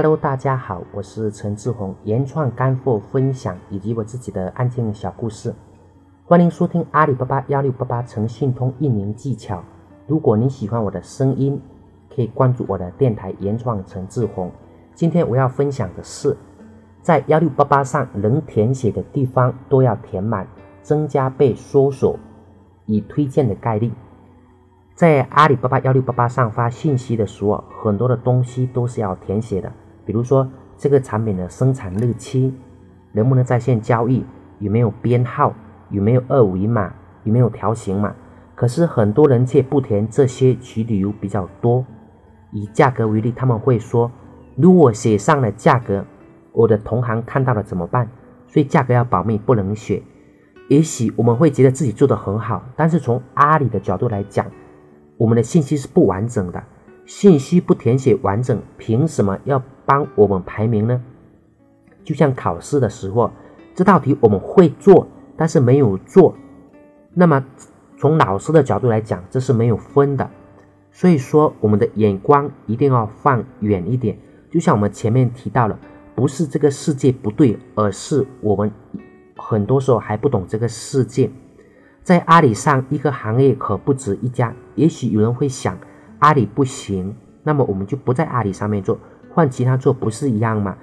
Hello，大家好，我是陈志宏，原创干货分享以及我自己的案件小故事，欢迎收听阿里巴巴幺六八八诚信通运营技巧。如果你喜欢我的声音，可以关注我的电台原创陈志宏。今天我要分享的是，在幺六八八上能填写的地方都要填满，增加被搜索与推荐的概率。在阿里巴巴幺六八八上发信息的时候，很多的东西都是要填写的，比如说这个产品的生产日期，能不能在线交易，有没有编号，有没有二维码，有没有条形码。可是很多人却不填这些，其理由比较多。以价格为例，他们会说，如果写上了价格，我的同行看到了怎么办？所以价格要保密，不能写。也许我们会觉得自己做的很好，但是从阿里的角度来讲，我们的信息是不完整的，信息不填写完整，凭什么要帮我们排名呢？就像考试的时候，这道题我们会做，但是没有做，那么从老师的角度来讲，这是没有分的。所以说，我们的眼光一定要放远一点。就像我们前面提到了，不是这个世界不对，而是我们很多时候还不懂这个世界。在阿里上，一个行业可不止一家。也许有人会想，阿里不行，那么我们就不在阿里上面做，换其他做，不是一样吗？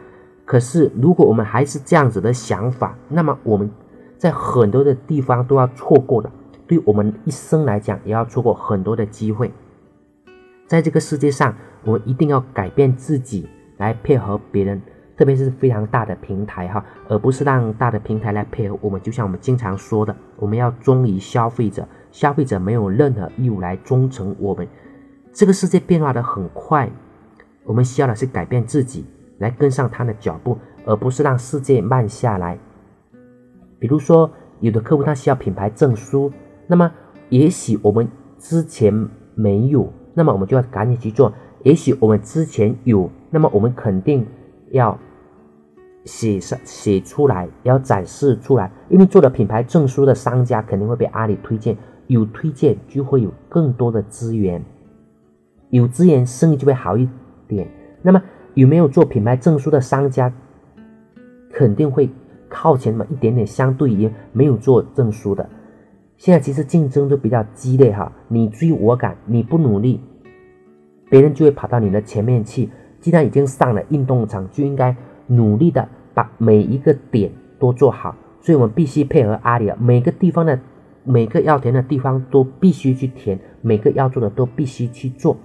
可是，如果我们还是这样子的想法，那么我们在很多的地方都要错过的，对我们一生来讲，也要错过很多的机会。在这个世界上，我们一定要改变自己，来配合别人。特别是非常大的平台哈，而不是让大的平台来配合我们。就像我们经常说的，我们要忠于消费者，消费者没有任何义务来忠诚我们。这个世界变化的很快，我们需要的是改变自己，来跟上他的脚步，而不是让世界慢下来。比如说，有的客户他需要品牌证书，那么也许我们之前没有，那么我们就要赶紧去做。也许我们之前有，那么我们肯定。要写上写出来，要展示出来，因为做了品牌证书的商家肯定会被阿里推荐，有推荐就会有更多的资源，有资源生意就会好一点。那么有没有做品牌证书的商家，肯定会靠前那么一点点，相对于没有做证书的。现在其实竞争都比较激烈哈，你追我赶，你不努力，别人就会跑到你的前面去。既然已经上了运动场，就应该努力的把每一个点都做好。所以，我们必须配合阿里，每个地方的每个要填的地方都必须去填，每个要做的都必须去做。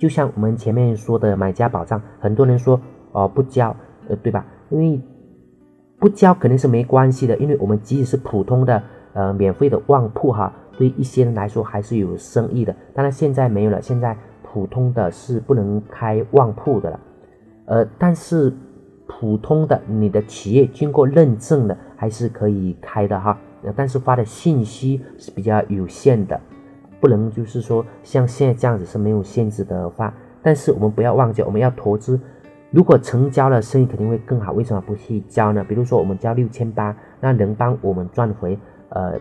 就像我们前面说的买家保障，很多人说哦不交，呃对吧？因为不交肯定是没关系的，因为我们即使是普通的呃免费的旺铺哈，对一些人来说还是有生意的。当然现在没有了，现在。普通的是不能开旺铺的了，呃，但是普通的你的企业经过认证的还是可以开的哈，但是发的信息是比较有限的，不能就是说像现在这样子是没有限制的话。但是我们不要忘记，我们要投资，如果成交了，生意肯定会更好。为什么不去交呢？比如说我们交六千八，那能帮我们赚回呃。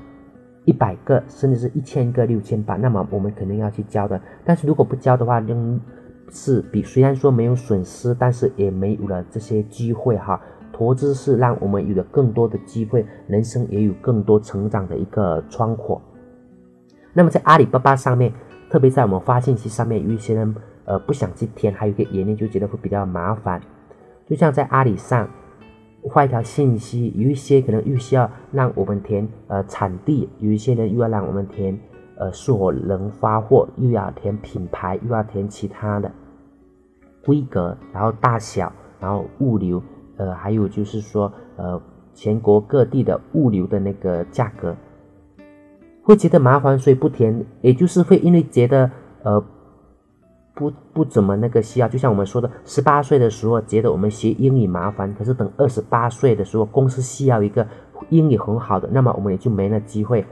一百个甚至是一千个六千八，那么我们肯定要去交的。但是如果不交的话，仍是比虽然说没有损失，但是也没有了这些机会哈。投资是让我们有了更多的机会，人生也有更多成长的一个窗口。那么在阿里巴巴上面，特别在我们发信息上面，有一些人呃不想去填，还有一个原因就觉得会比较麻烦。就像在阿里上。发一条信息，有一些可能又需要让我们填呃产地，有一些人又要让我们填呃是否能发货，又要填品牌，又要填其他的规格，然后大小，然后物流，呃还有就是说呃全国各地的物流的那个价格，会觉得麻烦，所以不填，也就是会因为觉得呃。不不怎么那个需要，就像我们说的，十八岁的时候觉得我们学英语麻烦，可是等二十八岁的时候，公司需要一个英语很好的，那么我们也就没那机会。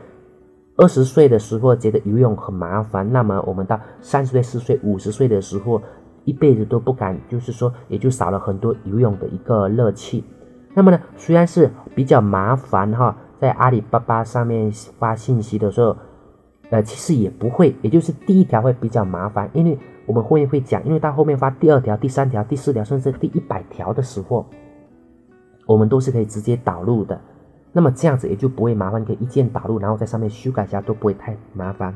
二十岁的时候觉得游泳很麻烦，那么我们到三十岁、四十岁、五十岁的时候，一辈子都不敢，就是说也就少了很多游泳的一个乐趣。那么呢，虽然是比较麻烦哈，在阿里巴巴上面发信息的时候，呃，其实也不会，也就是第一条会比较麻烦，因为。我们后面会讲，因为到后面发第二条、第三条、第四条，甚至第一百条的时候，我们都是可以直接导入的。那么这样子也就不会麻烦，可以一键导入，然后在上面修改一下都不会太麻烦。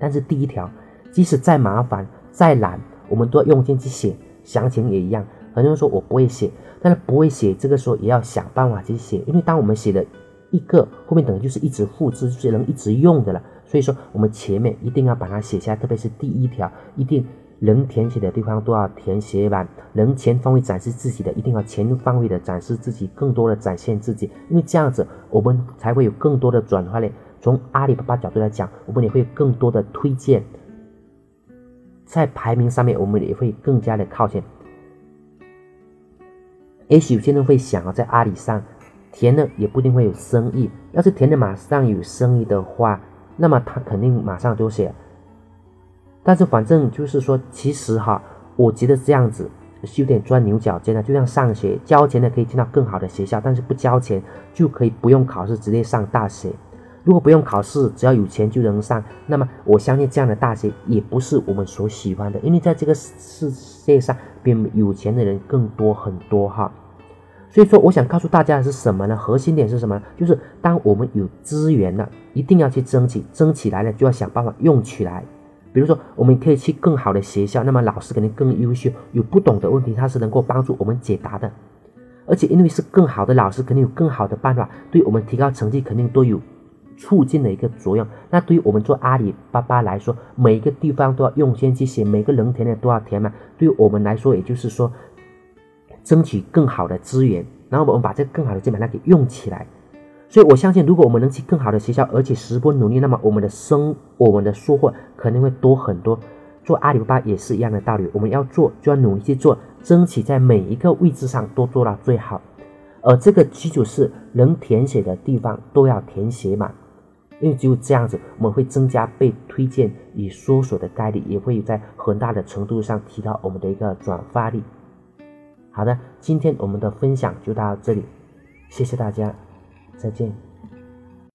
但是第一条，即使再麻烦、再难，我们都要用心去写，详情也一样。很多人说我不会写，但是不会写，这个时候也要想办法去写，因为当我们写的一个后面等于就是一直复制，就是能一直用的了。所以说我们前面一定要把它写下，特别是第一条，一定能填写的地方都要填写完，能全方位展示自己的，一定要全方位的展示自己，更多的展现自己，因为这样子我们才会有更多的转化率。从阿里巴巴角度来讲，我们也会更多的推荐，在排名上面我们也会更加的靠前。也许有些人会想啊，在阿里上填了也不一定会有生意。要是填的马上有生意的话，那么他肯定马上就写。但是反正就是说，其实哈，我觉得这样子是有点钻牛角尖的。就像上学交钱的可以进到更好的学校，但是不交钱就可以不用考试直接上大学。如果不用考试，只要有钱就能上，那么我相信这样的大学也不是我们所喜欢的。因为在这个世界上，比有钱的人更多很多哈。所以说，我想告诉大家的是什么呢？核心点是什么？就是当我们有资源了，一定要去争取，争起来了就要想办法用起来。比如说，我们可以去更好的学校，那么老师肯定更优秀，有不懂的问题他是能够帮助我们解答的。而且因为是更好的老师，肯定有更好的办法，对我们提高成绩肯定都有。促进的一个作用。那对于我们做阿里巴巴来说，每一个地方都要用心去写，每个能填的都要填满。对于我们来说，也就是说，争取更好的资源，然后我们把这个更好的资源它给用起来。所以我相信，如果我们能去更好的学校，而且十分努力，那么我们的生，我们的收获肯定会多很多。做阿里巴巴也是一样的道理，我们要做就要努力去做，争取在每一个位置上都做到最好。而这个基础是能填写的地方都要填写满。因为只有这样子，我们会增加被推荐与搜索的概率，也会在很大的程度上提高我们的一个转发率。好的，今天我们的分享就到这里，谢谢大家，再见。